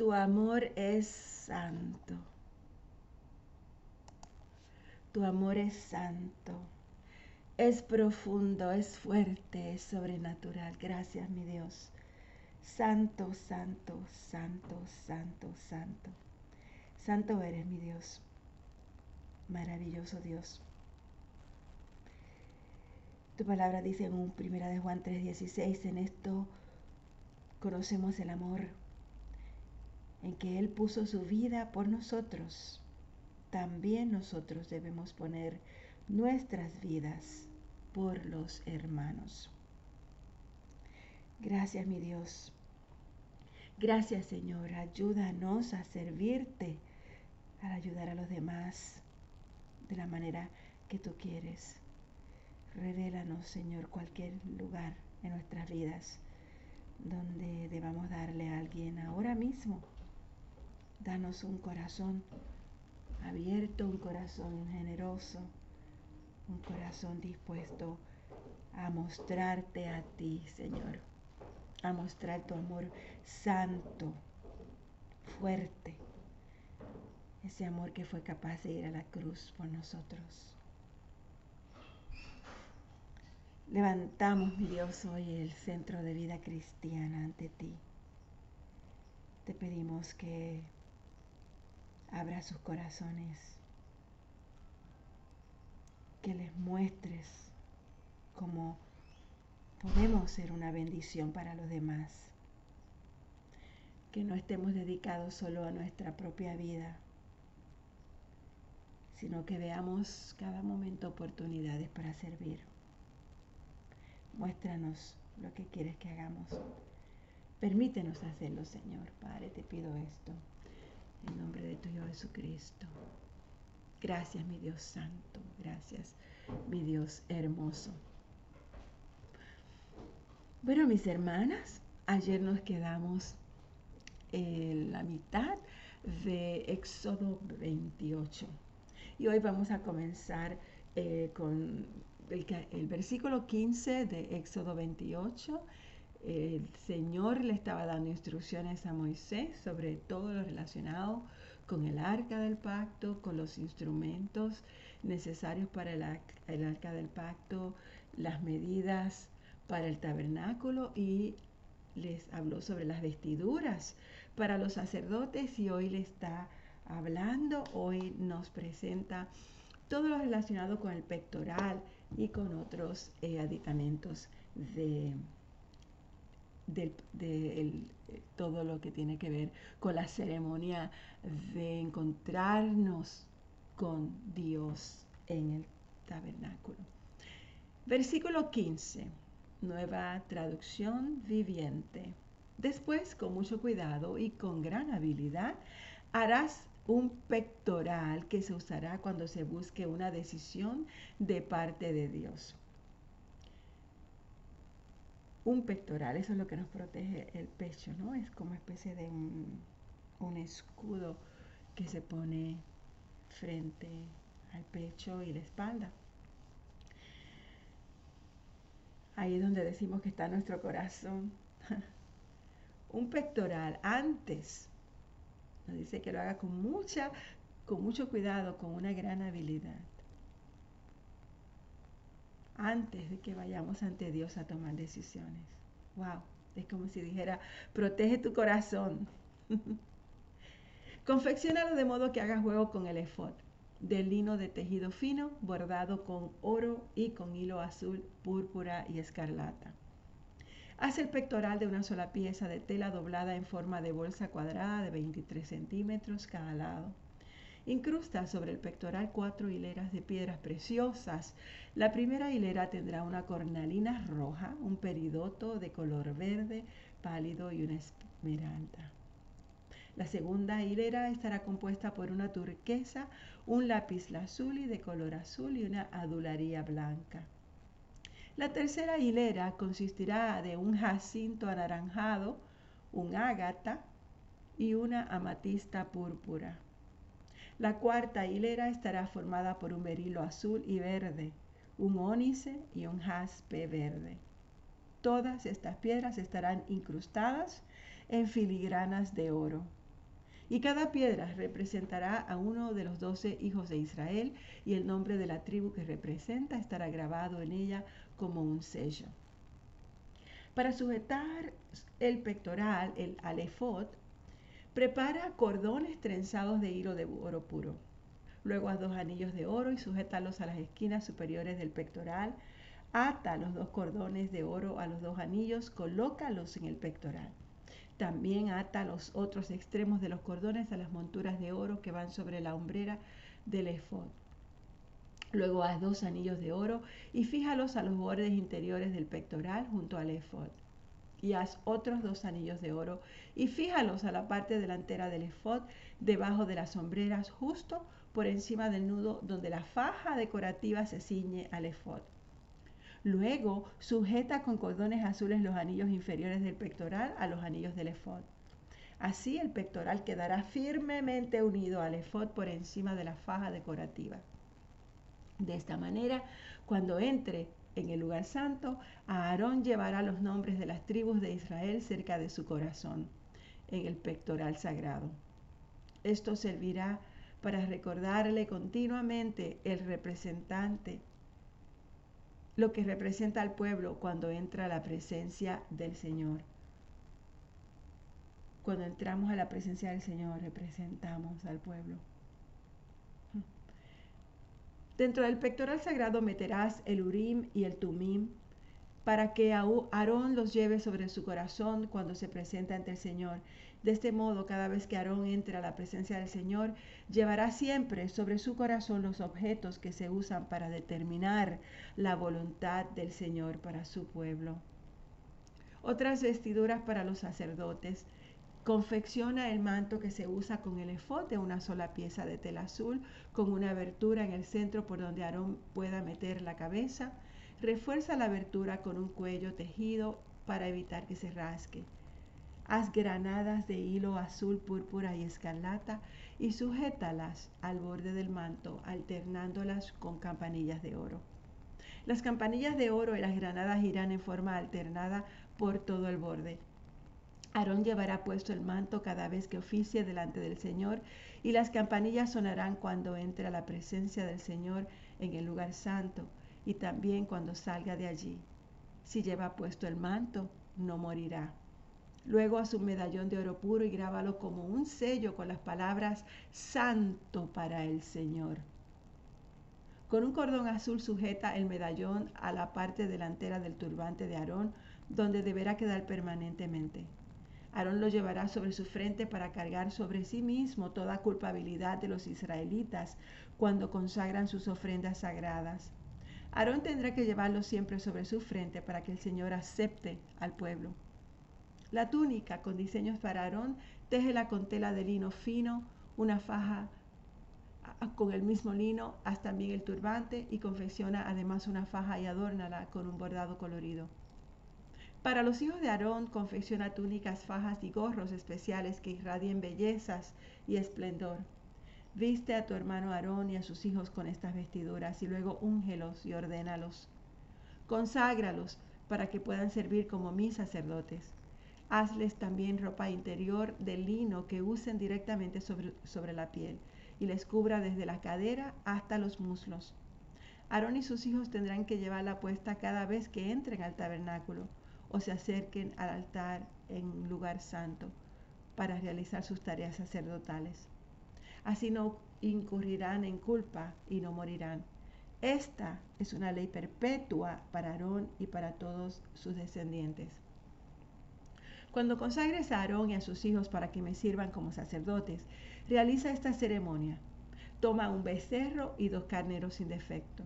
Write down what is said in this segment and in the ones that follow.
Tu amor es santo. Tu amor es santo. Es profundo, es fuerte, es sobrenatural. Gracias, mi Dios. Santo, santo, santo, santo, santo. Santo eres, mi Dios. Maravilloso Dios. Tu palabra dice en 1 de Juan 3:16, en esto conocemos el amor, en que Él puso su vida por nosotros. También nosotros debemos poner nuestras vidas por los hermanos. Gracias mi Dios. Gracias Señor. Ayúdanos a servirte, a ayudar a los demás de la manera que tú quieres. Revélanos, Señor, cualquier lugar en nuestras vidas donde debamos darle a alguien ahora mismo. Danos un corazón abierto, un corazón generoso, un corazón dispuesto a mostrarte a ti, Señor, a mostrar tu amor santo, fuerte, ese amor que fue capaz de ir a la cruz por nosotros. Levantamos, mi Dios, hoy el centro de vida cristiana ante ti. Te pedimos que abra sus corazones, que les muestres cómo podemos ser una bendición para los demás, que no estemos dedicados solo a nuestra propia vida, sino que veamos cada momento oportunidades para servir. Muéstranos lo que quieres que hagamos. Permítenos hacerlo, Señor. Padre, te pido esto. En nombre de tu Hijo Jesucristo. Gracias, mi Dios Santo. Gracias, mi Dios hermoso. Bueno, mis hermanas, ayer nos quedamos en la mitad de Éxodo 28. Y hoy vamos a comenzar eh, con el, versículo 15 de Éxodo 28, el Señor le estaba dando instrucciones a Moisés sobre todo lo relacionado con el arca del pacto, con los instrumentos necesarios para el, arca del pacto, las medidas para el tabernáculo y les habló sobre las vestiduras para los sacerdotes y hoy le está hablando, hoy nos presenta todo lo relacionado con el pectoral, y con otros eh, aditamentos de, todo lo que tiene que ver con la ceremonia de encontrarnos con Dios en el tabernáculo. Versículo 15, nueva traducción viviente. Después, con mucho cuidado y con gran habilidad, harás un pectoral que se usará cuando se busque una decisión de parte de Dios. Un pectoral, eso es lo que nos protege el pecho, ¿no? Es como especie de un, un escudo que se pone frente al pecho y la espalda. Ahí es donde decimos que está nuestro corazón. un pectoral antes dice que lo haga con mucha, con mucho cuidado, con una gran habilidad. Antes de que vayamos ante Dios a tomar decisiones. Wow, es como si dijera, protege tu corazón. Confeccionalo de modo que haga juego con el efod, de lino de tejido fino, bordado con oro y con hilo azul, púrpura y escarlata. Haz el pectoral de una sola pieza de tela doblada en forma de bolsa cuadrada de 23 centímetros cada lado. Incrusta sobre el pectoral cuatro hileras de piedras preciosas. La primera hilera tendrá una cornalina roja, un peridoto de color verde pálido y una esmeralda. La segunda hilera estará compuesta por una turquesa, un lápiz lazuli de color azul y una adularía blanca. La tercera hilera consistirá de un jacinto anaranjado, un ágata y una amatista púrpura. La cuarta hilera estará formada por un berilo azul y verde, un ónice y un jaspe verde. Todas estas piedras estarán incrustadas en filigranas de oro. Y cada piedra representará a uno de los doce hijos de Israel y el nombre de la tribu que representa estará grabado en ella como un sello. Para sujetar el pectoral, el alefot, prepara cordones trenzados de hilo de oro puro. Luego haz dos anillos de oro y sujétalos a las esquinas superiores del pectoral. Ata los dos cordones de oro a los dos anillos, colócalos en el pectoral. También ata los otros extremos de los cordones a las monturas de oro que van sobre la hombrera del efod. Luego haz dos anillos de oro y fíjalos a los bordes interiores del pectoral junto al efod. Y haz otros dos anillos de oro y fíjalos a la parte delantera del efod, debajo de las sombreras, justo por encima del nudo donde la faja decorativa se ciñe al efod. Luego sujeta con cordones azules los anillos inferiores del pectoral a los anillos del efod. Así el pectoral quedará firmemente unido al efod por encima de la faja decorativa. De esta manera, cuando entre en el lugar santo, Aarón llevará los nombres de las tribus de Israel cerca de su corazón, en el pectoral sagrado. Esto servirá para recordarle continuamente el representante lo que representa al pueblo cuando entra a la presencia del Señor. Cuando entramos a la presencia del Señor, representamos al pueblo. Dentro del pectoral sagrado meterás el Urim y el Tumim para que Aarón los lleve sobre su corazón cuando se presenta ante el Señor. De este modo, cada vez que Aarón entre a la presencia del Señor, llevará siempre sobre su corazón los objetos que se usan para determinar la voluntad del Señor para su pueblo. Otras vestiduras para los sacerdotes. Confecciona el manto que se usa con el efod una sola pieza de tela azul, con una abertura en el centro por donde Aarón pueda meter la cabeza Refuerza la abertura con un cuello tejido para evitar que se rasque. Haz granadas de hilo azul, púrpura y escarlata y sujétalas al borde del manto, alternándolas con campanillas de oro. Las campanillas de oro y las granadas irán en forma alternada por todo el borde. Aarón llevará puesto el manto cada vez que oficie delante del Señor y las campanillas sonarán cuando entre a la presencia del Señor en el lugar santo y también cuando salga de allí. Si lleva puesto el manto, no morirá. Luego a su medallón de oro puro y grábalo como un sello con las palabras Santo para el Señor. Con un cordón azul sujeta el medallón a la parte delantera del turbante de Aarón, donde deberá quedar permanentemente. Aarón lo llevará sobre su frente para cargar sobre sí mismo toda culpabilidad de los israelitas cuando consagran sus ofrendas sagradas. Aarón tendrá que llevarlo siempre sobre su frente para que el Señor acepte al pueblo. La túnica con diseños para Aarón, téjela con tela de lino fino, una faja con el mismo lino, haz también el turbante y confecciona además una faja y adórnala con un bordado colorido. Para los hijos de Aarón, confecciona túnicas, fajas y gorros especiales que irradien bellezas y esplendor. Viste a tu hermano Aarón y a sus hijos con estas vestiduras y luego úngelos y ordénalos. Conságralos para que puedan servir como mis sacerdotes. Hazles también ropa interior de lino que usen directamente sobre, sobre la piel y les cubra desde la cadera hasta los muslos. Aarón y sus hijos tendrán que llevarla puesta cada vez que entren al tabernáculo o se acerquen al altar en lugar santo para realizar sus tareas sacerdotales. Así no incurrirán en culpa y no morirán. Esta es una ley perpetua para Aarón y para todos sus descendientes. Cuando consagres a Aarón y a sus hijos para que me sirvan como sacerdotes, realiza esta ceremonia. Toma un becerro y dos carneros sin defecto.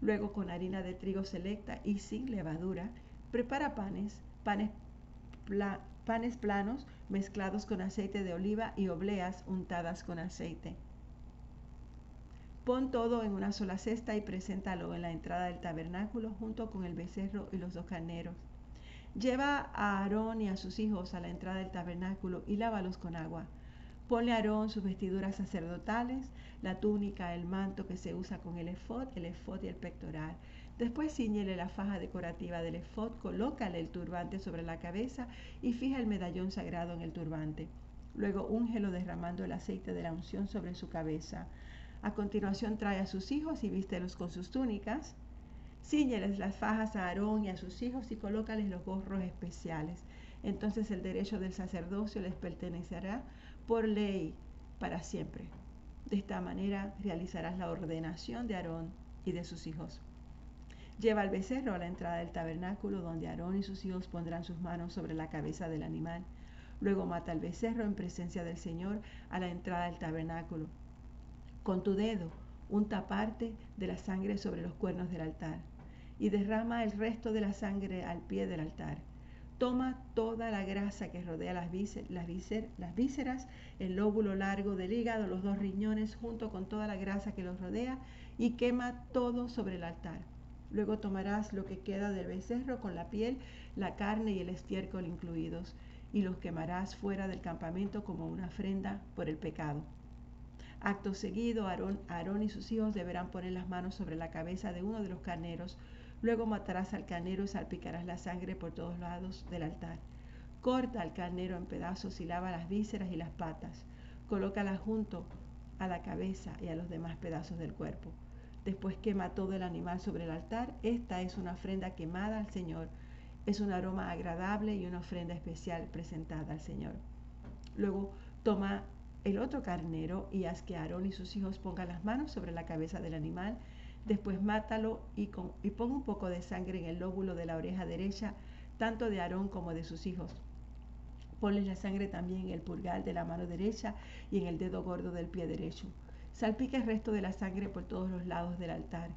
Luego con harina de trigo selecta y sin levadura, prepara panes, panes, planos mezclados con aceite de oliva y obleas untadas con aceite. Pon todo en una sola cesta y preséntalo en la entrada del tabernáculo junto con el becerro y los dos carneros. Lleva a Aarón y a sus hijos a la entrada del tabernáculo y lávalos con agua. Ponle a Aarón sus vestiduras sacerdotales, la túnica, el manto que se usa con el efod, el efod y el pectoral. Después ciñele la faja decorativa del efod, colócale el turbante sobre la cabeza y fija el medallón sagrado en el turbante. Luego úngelo derramando el aceite de la unción sobre su cabeza. A continuación trae a sus hijos y vístelos con sus túnicas. Cíñeles las fajas a Aarón y a sus hijos y colócales los gorros especiales. Entonces el derecho del sacerdocio les pertenecerá por ley para siempre. De esta manera realizarás la ordenación de Aarón y de sus hijos. Lleva al becerro a la entrada del tabernáculo, donde Aarón y sus hijos pondrán sus manos sobre la cabeza del animal. Luego mata al becerro en presencia del Señor a la entrada del tabernáculo. Con tu dedo, unta parte de la sangre sobre los cuernos del altar y derrama el resto de la sangre al pie del altar. Toma toda la grasa que rodea las, las, las vísceras, el lóbulo largo del hígado, los dos riñones, junto con toda la grasa que los rodea, y quema todo sobre el altar. Luego tomarás lo que queda del becerro con la piel, la carne y el estiércol incluidos, y los quemarás fuera del campamento como una ofrenda por el pecado. Acto seguido, Aarón, Aarón y sus hijos deberán poner las manos sobre la cabeza de uno de los carneros. Luego matarás al carnero y salpicarás la sangre por todos lados del altar. Corta al carnero en pedazos y lava las vísceras y las patas. Colócalas junto a la cabeza y a los demás pedazos del cuerpo. Después quema todo el animal sobre el altar. Esta es una ofrenda quemada al Señor. Es un aroma agradable y una ofrenda especial presentada al Señor. Luego toma el otro carnero y haz que Aarón y sus hijos pongan las manos sobre la cabeza del animal. Después mátalo y, y ponga un poco de sangre en el lóbulo de la oreja derecha, tanto de Aarón como de sus hijos. Ponles la sangre también en el pulgar de la mano derecha y en el dedo gordo del pie derecho. Salpica el resto de la sangre por todos los lados del altar.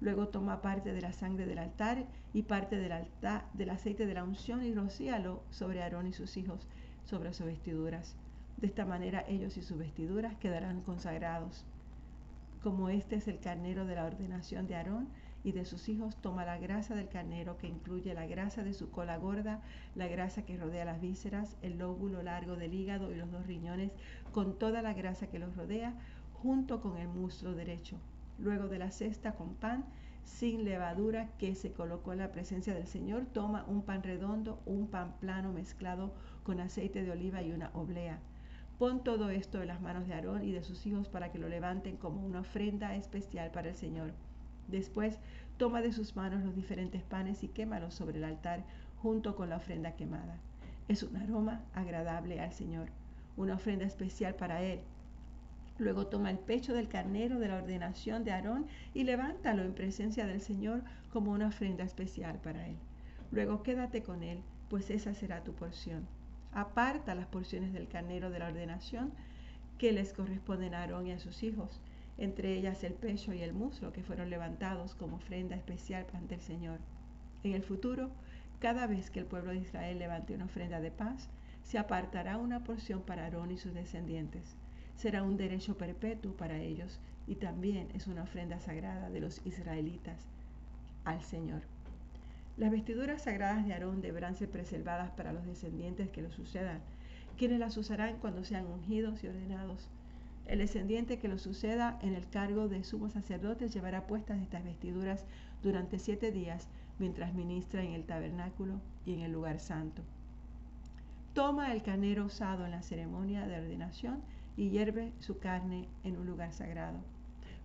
Luego toma parte de la sangre del altar y parte del, aceite de la unción y rocíalo sobre Aarón y sus hijos, sobre sus vestiduras. De esta manera ellos y sus vestiduras quedarán consagrados. Como este es el carnero de la ordenación de Aarón y de sus hijos, toma la grasa del carnero que incluye la grasa de su cola gorda, la grasa que rodea las vísceras, el lóbulo largo del hígado y los dos riñones, con toda la grasa que los rodea, junto con el muslo derecho. Luego de la cesta con pan sin levadura que se colocó en la presencia del Señor, toma un pan redondo, un pan plano mezclado con aceite de oliva y una oblea. Pon todo esto en las manos de Aarón y de sus hijos para que lo levanten como una ofrenda especial para el Señor. Después toma de sus manos los diferentes panes y quémalos sobre el altar junto con la ofrenda quemada. Es un aroma agradable al Señor, una ofrenda especial para Él Luego toma el pecho del carnero de la ordenación de Aarón y levántalo en presencia del Señor como una ofrenda especial para él. Luego quédate con él, pues esa será tu porción. Aparta las porciones del carnero de la ordenación que les corresponden a Aarón y a sus hijos, entre ellas el pecho y el muslo que fueron levantados como ofrenda especial ante el Señor. En el futuro, cada vez que el pueblo de Israel levante una ofrenda de paz, se apartará una porción para Aarón y sus descendientes será un derecho perpetuo para ellos y también es una ofrenda sagrada de los israelitas al Señor. Las vestiduras sagradas de Aarón deberán ser preservadas para los descendientes que lo sucedan, quienes las usarán cuando sean ungidos y ordenados. El descendiente que lo suceda en el cargo de sumo sacerdote llevará puestas estas vestiduras durante siete días mientras ministra en el tabernáculo y en el lugar santo. Toma el carnero usado en la ceremonia de ordenación y hierve su carne en un lugar sagrado.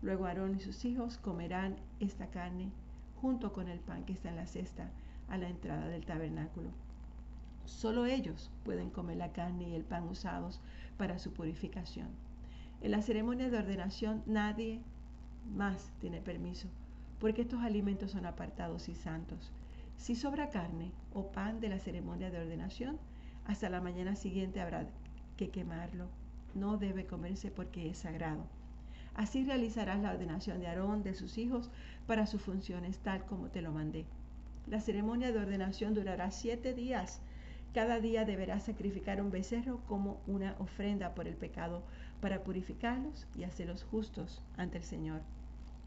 Luego Aarón y sus hijos comerán esta carne junto con el pan que está en la cesta a la entrada del tabernáculo. Solo ellos pueden comer la carne y el pan usados para su purificación. En la ceremonia de ordenación nadie más tiene permiso, porque estos alimentos son apartados y santos. Si sobra carne o pan de la ceremonia de ordenación, hasta la mañana siguiente habrá que quemarlo no debe comerse porque es sagrado. Así realizarás la ordenación de Aarón de sus hijos para sus funciones, tal como te lo mandé. La ceremonia de ordenación durará siete días. Cada día deberás sacrificar un becerro como una ofrenda por el pecado para purificarlos y hacerlos justos ante el Señor.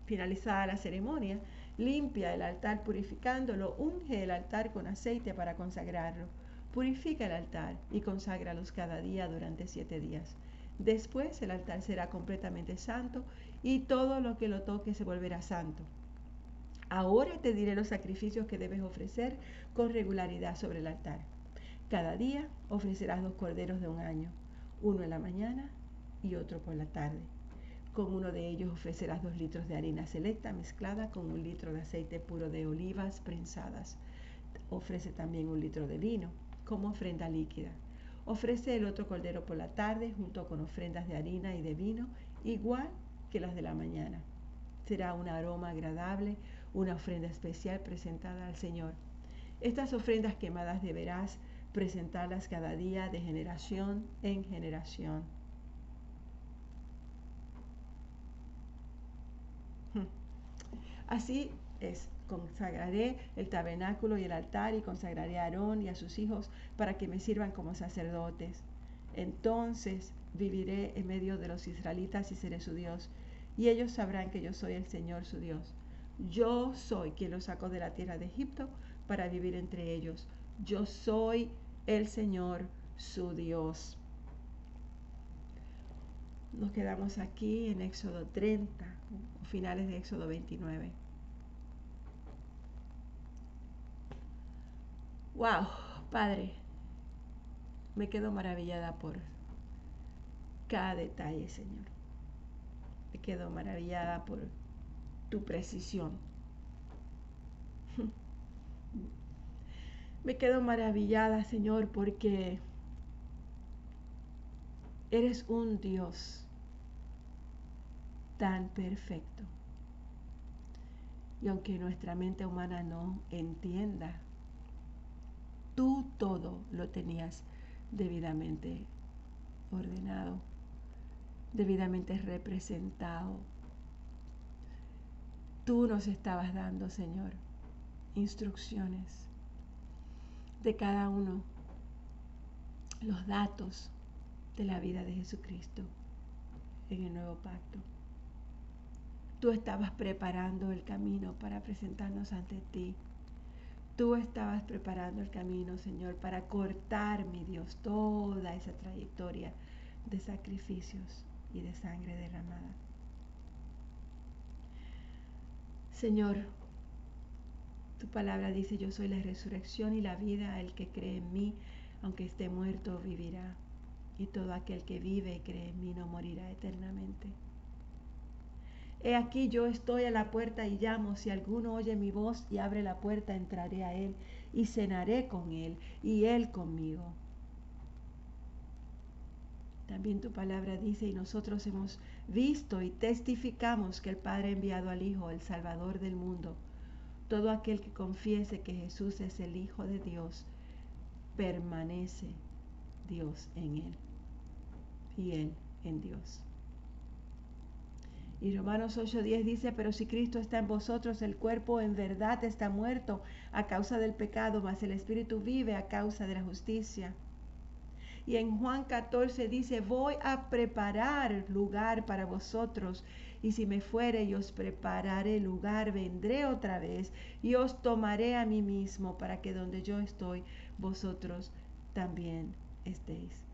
Finalizada la ceremonia, limpia el altar purificándolo, unge el altar con aceite para consagrarlo. Purifica el altar y conságralos cada día durante siete días. Después el altar será completamente santo y todo lo que lo toque se volverá santo. Ahora te diré los sacrificios que debes ofrecer con regularidad sobre el altar. Cada día ofrecerás dos corderos de un año, uno en la mañana y otro por la tarde. Con uno de ellos ofrecerás dos litros de harina selecta mezclada con un litro de aceite puro de olivas prensadas. Ofrece también un litro de vino como ofrenda líquida. Ofrece el otro cordero por la tarde junto con ofrendas de harina y de vino, igual que las de la mañana. Será un aroma agradable, una ofrenda especial presentada al Señor. Estas ofrendas quemadas deberás presentarlas cada día de generación en generación. Hmm. Así es, consagraré el tabernáculo y el altar y consagraré a Aarón y a sus hijos para que me sirvan como sacerdotes. Entonces viviré en medio de los israelitas y seré su Dios, y ellos sabrán que yo soy el Señor su Dios. Yo soy quien los sacó de la tierra de Egipto para vivir entre ellos. Yo soy el Señor su Dios. Nos quedamos aquí en Éxodo 30, finales de Éxodo 29. Wow, Padre, me quedo maravillada por cada detalle, Señor. Me quedo maravillada por tu precisión. Me quedo maravillada, Señor, porque eres un Dios tan perfecto. Y aunque nuestra mente humana no entienda, todo lo tenías debidamente ordenado, debidamente representado. Tú nos estabas dando, Señor, instrucciones de cada uno los datos de la vida de Jesucristo en el nuevo pacto. Tú estabas preparando el camino para presentarnos ante ti. Tú estabas preparando el camino, Señor, para cortar, mi Dios, toda esa trayectoria de sacrificios y de sangre derramada. Señor, tu palabra dice, yo soy la resurrección y la vida, el que cree en mí, aunque esté muerto, vivirá. Y todo aquel que vive y cree en mí no morirá eternamente. He aquí yo estoy a la puerta y llamo, si alguno oye mi voz y abre la puerta, entraré a él y cenaré con él y él conmigo. También tu palabra dice, y nosotros hemos visto y testificamos que el Padre ha enviado al Hijo, el Salvador del mundo todo aquel que confiese que Jesús es el Hijo de Dios, permanece Dios en él y él en Dios. Y Romanos 8:10 dice, pero si Cristo está en vosotros, el cuerpo en verdad está muerto a causa del pecado, mas el Espíritu vive a causa de la justicia. Y en Juan 14 dice, voy a preparar lugar para vosotros y si me fuere y os prepararé lugar, vendré otra vez y os tomaré a mí mismo para que donde yo estoy, vosotros también estéis.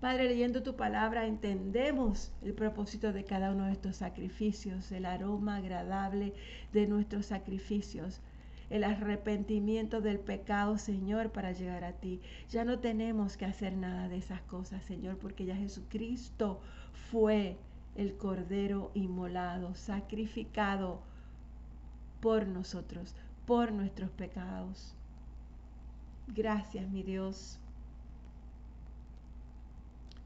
Padre, leyendo tu palabra entendemos el propósito de cada uno de estos sacrificios, el aroma agradable de nuestros sacrificios, el arrepentimiento del pecado, Señor, para llegar a ti. Ya no tenemos que hacer nada de esas cosas, Señor, porque ya Jesucristo fue el Cordero inmolado, sacrificado por nosotros, por nuestros pecados. Gracias, mi Dios.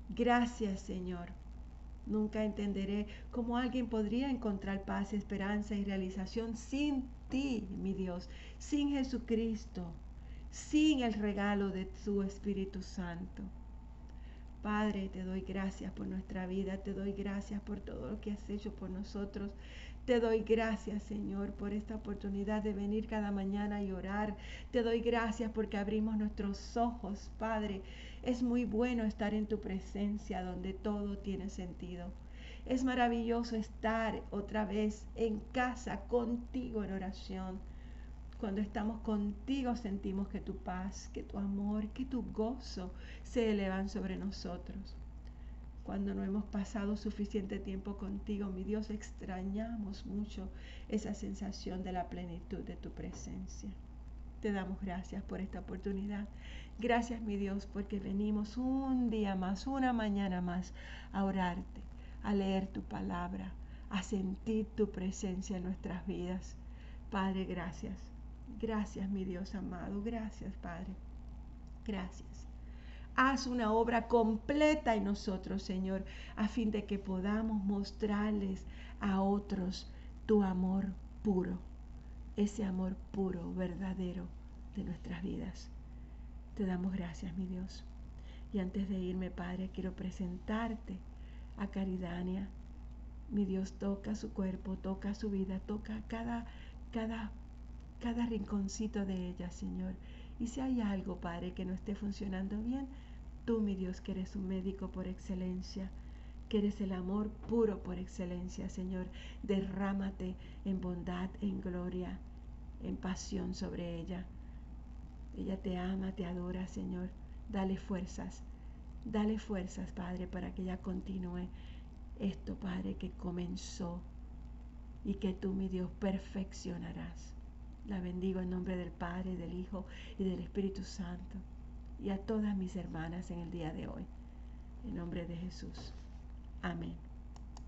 Gracias, Señor. Nunca entenderé cómo alguien podría encontrar paz, esperanza y realización sin ti, mi Dios, sin Jesucristo, sin el regalo de tu Espíritu Santo. Padre, te doy gracias por nuestra vida, te doy gracias por todo lo que has hecho por nosotros. Te doy gracias, Señor, por esta oportunidad de venir cada mañana y orar. Te doy gracias porque abrimos nuestros ojos, Padre. Es muy bueno estar en tu presencia donde todo tiene sentido. Es maravilloso estar otra vez en casa contigo en oración cuando estamos contigo sentimos que tu paz, que tu amor, que tu gozo se elevan sobre nosotros. Cuando no hemos pasado suficiente tiempo contigo, mi Dios, extrañamos mucho esa sensación de la plenitud de tu presencia. Te damos gracias por esta oportunidad. Gracias, mi Dios, porque venimos un día más, una mañana más a orarte, a leer tu palabra, a sentir tu presencia en nuestras vidas. Padre, gracias. Gracias, mi Dios amado. Gracias, Padre. Gracias. Haz una obra completa en nosotros, Señor, a fin de que podamos mostrarles a otros tu amor puro, ese amor puro, verdadero de nuestras vidas. Te damos gracias, mi Dios. Y antes de irme, Padre, quiero presentarte a Caridania. Mi Dios toca su cuerpo, toca su vida, toca cada, cada, cada rinconcito de ella, Señor. Y si hay algo, Padre, que no esté funcionando bien, Tú, mi Dios, que eres un médico por excelencia, que eres el amor puro por excelencia, Señor, derrámate en bondad, en gloria, en pasión sobre ella. Ella te ama, te adora, Señor. Dale fuerzas, dale fuerzas, Padre, para que ella continúe esto, Padre, que comenzó y que tú, mi Dios, perfeccionarás. La bendigo en nombre del Padre, del Hijo y del Espíritu Santo y a todas mis hermanas en el día de hoy. En nombre de Jesús. Amén.